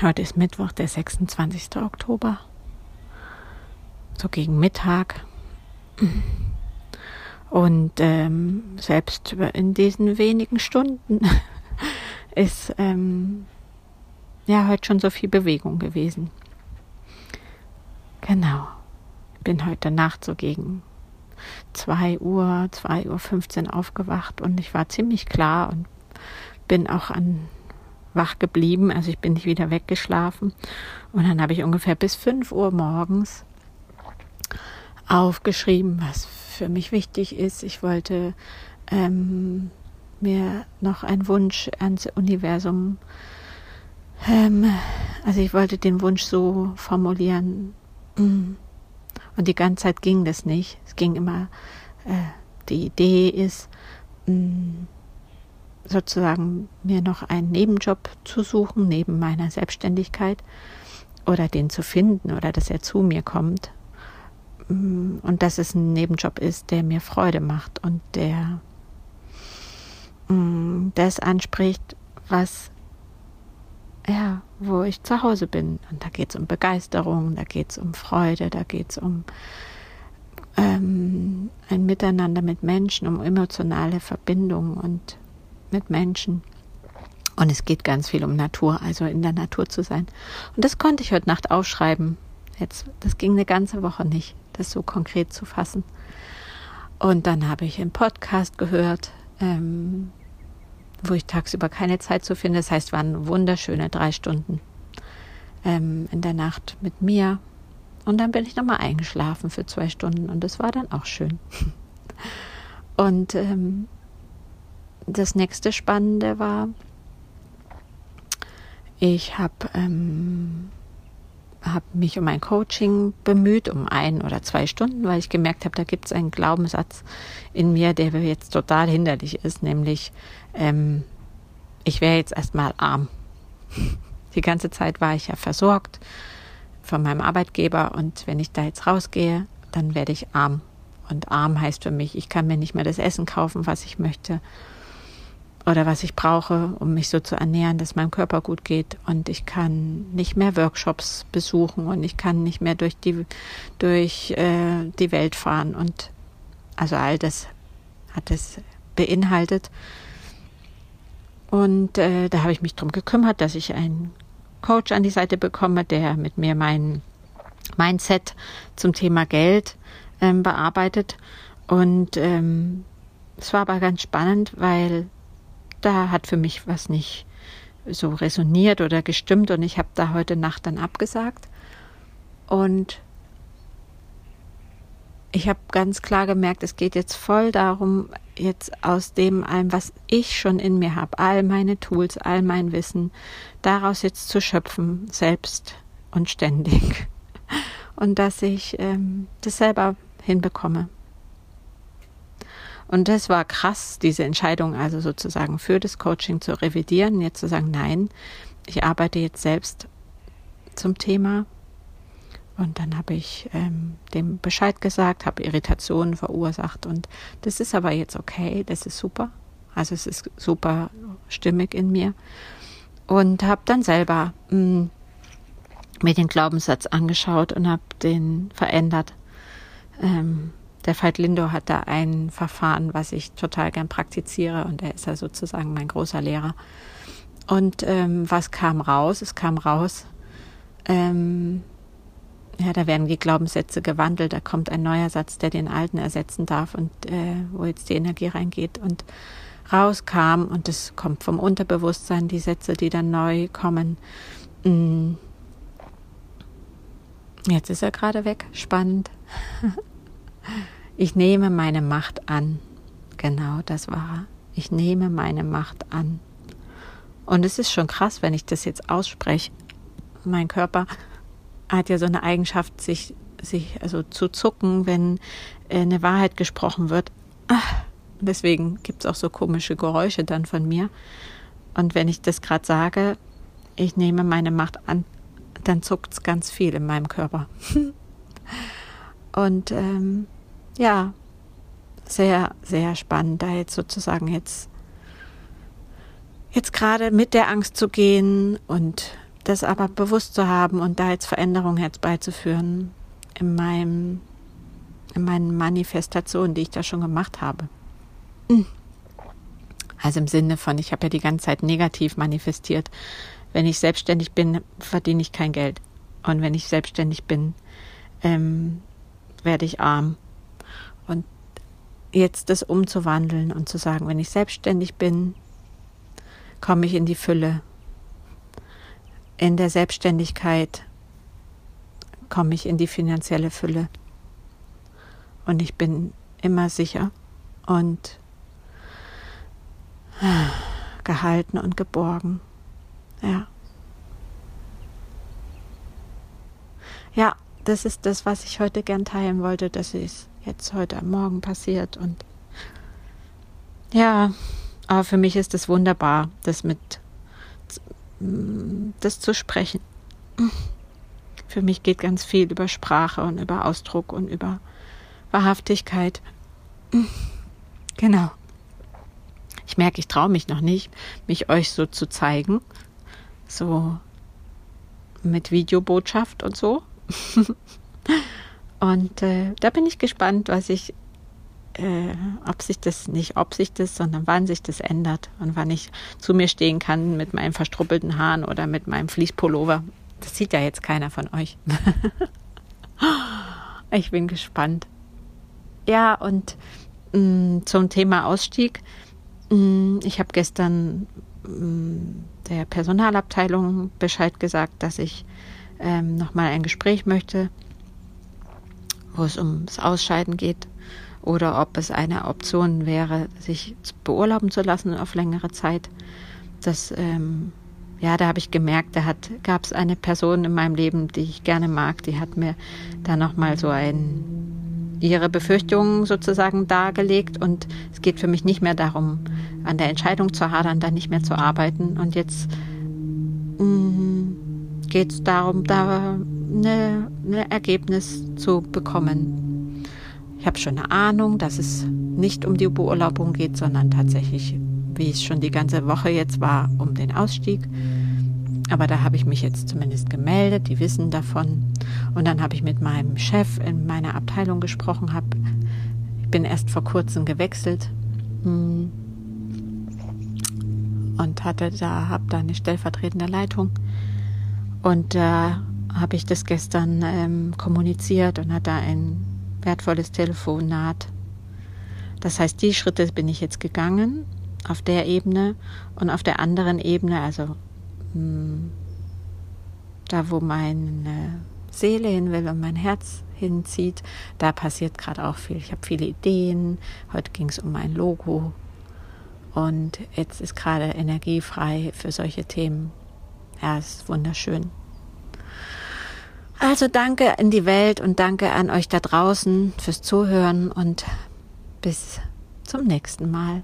Heute ist Mittwoch, der 26. Oktober. So gegen Mittag. Und ähm, selbst in diesen wenigen Stunden ist ähm, ja heute schon so viel Bewegung gewesen. Genau. Ich bin heute Nacht so gegen 2 Uhr, 2 Uhr 15 aufgewacht und ich war ziemlich klar und bin auch an wach geblieben, also ich bin nicht wieder weggeschlafen. Und dann habe ich ungefähr bis 5 Uhr morgens aufgeschrieben, was für mich wichtig ist. Ich wollte ähm, mir noch einen Wunsch ans Universum, ähm, also ich wollte den Wunsch so formulieren. Und die ganze Zeit ging das nicht. Es ging immer, äh, die Idee ist, mh, sozusagen mir noch einen Nebenjob zu suchen, neben meiner Selbstständigkeit oder den zu finden oder dass er zu mir kommt. Mm, und dass es ein Nebenjob ist, der mir Freude macht und der mm, das anspricht, was ja, wo ich zu Hause bin. Und da geht es um Begeisterung, da geht es um Freude, da geht es um ähm, ein Miteinander mit Menschen, um emotionale Verbindung und mit Menschen. Und es geht ganz viel um Natur, also in der Natur zu sein. Und das konnte ich heute Nacht aufschreiben. Jetzt, das ging eine ganze Woche nicht, das so konkret zu fassen. Und dann habe ich einen Podcast gehört, ähm, wo ich tagsüber keine Zeit zu finde. Das heißt, waren wunderschöne drei Stunden ähm, in der Nacht mit mir. Und dann bin ich nochmal eingeschlafen für zwei Stunden und das war dann auch schön. Und ähm, das nächste Spannende war, ich habe ähm, hab mich um ein Coaching bemüht, um ein oder zwei Stunden, weil ich gemerkt habe, da gibt es einen Glaubenssatz in mir, der jetzt total hinderlich ist, nämlich ähm, ich wäre jetzt erstmal arm. Die ganze Zeit war ich ja versorgt von meinem Arbeitgeber und wenn ich da jetzt rausgehe, dann werde ich arm. Und arm heißt für mich, ich kann mir nicht mehr das Essen kaufen, was ich möchte oder was ich brauche, um mich so zu ernähren, dass meinem Körper gut geht. Und ich kann nicht mehr Workshops besuchen und ich kann nicht mehr durch die durch äh, die Welt fahren. Und also all das hat es beinhaltet. Und äh, da habe ich mich drum gekümmert, dass ich einen Coach an die Seite bekomme, der mit mir mein Mindset zum Thema Geld ähm, bearbeitet. Und ähm, es war aber ganz spannend, weil da hat für mich was nicht so resoniert oder gestimmt und ich habe da heute Nacht dann abgesagt. Und ich habe ganz klar gemerkt, es geht jetzt voll darum, jetzt aus dem allem, was ich schon in mir habe, all meine Tools, all mein Wissen, daraus jetzt zu schöpfen, selbst und ständig. Und dass ich ähm, das selber hinbekomme. Und das war krass, diese Entscheidung also sozusagen für das Coaching zu revidieren, jetzt zu sagen, nein, ich arbeite jetzt selbst zum Thema. Und dann habe ich ähm, dem Bescheid gesagt, habe Irritationen verursacht und das ist aber jetzt okay, das ist super. Also es ist super stimmig in mir. Und habe dann selber mh, mm, mir den Glaubenssatz angeschaut und habe den verändert. Ähm, der Veit Lindau hat da ein Verfahren, was ich total gern praktiziere und er ist ja sozusagen mein großer Lehrer. Und ähm, was kam raus? Es kam raus, ähm, ja, da werden die Glaubenssätze gewandelt, da kommt ein neuer Satz, der den alten ersetzen darf und äh, wo jetzt die Energie reingeht und rauskam und es kommt vom Unterbewusstsein, die Sätze, die dann neu kommen. Mm. Jetzt ist er gerade weg, spannend. Ich nehme meine Macht an. Genau, das war. Ich nehme meine Macht an. Und es ist schon krass, wenn ich das jetzt ausspreche. Mein Körper hat ja so eine Eigenschaft, sich, sich also zu zucken, wenn äh, eine Wahrheit gesprochen wird. Deswegen gibt es auch so komische Geräusche dann von mir. Und wenn ich das gerade sage, ich nehme meine Macht an, dann zuckt es ganz viel in meinem Körper. Und ähm, ja, sehr, sehr spannend, da jetzt sozusagen jetzt, jetzt gerade mit der Angst zu gehen und das aber bewusst zu haben und da jetzt Veränderungen herbeizuführen in meinem, in meinen Manifestationen, die ich da schon gemacht habe. Also im Sinne von, ich habe ja die ganze Zeit negativ manifestiert. Wenn ich selbstständig bin, verdiene ich kein Geld. Und wenn ich selbstständig bin, ähm, werde ich arm. Jetzt das umzuwandeln und zu sagen, wenn ich selbstständig bin, komme ich in die Fülle. In der Selbstständigkeit komme ich in die finanzielle Fülle. Und ich bin immer sicher und gehalten und geborgen. Ja. Ja, das ist das, was ich heute gern teilen wollte. Das ist jetzt heute am Morgen passiert und ja, aber für mich ist es wunderbar, das mit das zu sprechen. Für mich geht ganz viel über Sprache und über Ausdruck und über Wahrhaftigkeit. Genau. Ich merke, ich traue mich noch nicht, mich euch so zu zeigen. So mit Videobotschaft und so. und äh, da bin ich gespannt, was ich, äh, ob sich das nicht, ob sich das, sondern wann sich das ändert und wann ich zu mir stehen kann mit meinen verstruppelten Haaren oder mit meinem Fließpullover. Das sieht ja jetzt keiner von euch. ich bin gespannt. Ja, und mh, mm, zum Thema Ausstieg. Mh, mm, ich habe gestern mh, mm, der Personalabteilung Bescheid gesagt, dass ich ähm, nochmal ein Gespräch möchte, wo es ums Ausscheiden geht oder ob es eine Option wäre, sich beurlauben zu lassen auf längere Zeit. Das, ähm, ja, da habe ich gemerkt, da gab es eine Person in meinem Leben, die ich gerne mag, die hat mir da nochmal so ein, ihre Befürchtungen sozusagen dargelegt und es geht für mich nicht mehr darum, an der Entscheidung zu hadern, da nicht mehr zu arbeiten und jetzt mh, mm, geht es darum, da eine, eine Ergebnis zu bekommen. Ich habe schon eine Ahnung, dass es nicht um die Beurlaubung geht, sondern tatsächlich, wie es schon die ganze Woche jetzt war, um den Ausstieg. Aber da habe ich mich jetzt zumindest gemeldet, die wissen davon. Und dann habe ich mit meinem Chef in meiner Abteilung gesprochen, hab, ich bin erst vor kurzem gewechselt hm, und hatte da, habe da eine stellvertretende Leitung und da habe ich das gestern ähm, kommuniziert und hatte ein wertvolles Telefonat. Das heißt, die Schritte bin ich jetzt gegangen auf der Ebene und auf der anderen Ebene, also mh, hm, da, wo meine Seele hin will und mein Herz hinzieht, da passiert gerade auch viel. Ich habe viele Ideen. Heute ging es um mein Logo. Und jetzt ist gerade Energie frei für solche Themen. Ja, es ist wunderschön. Also danke in die Welt und danke an euch da draußen fürs Zuhören und bis zum nächsten Mal.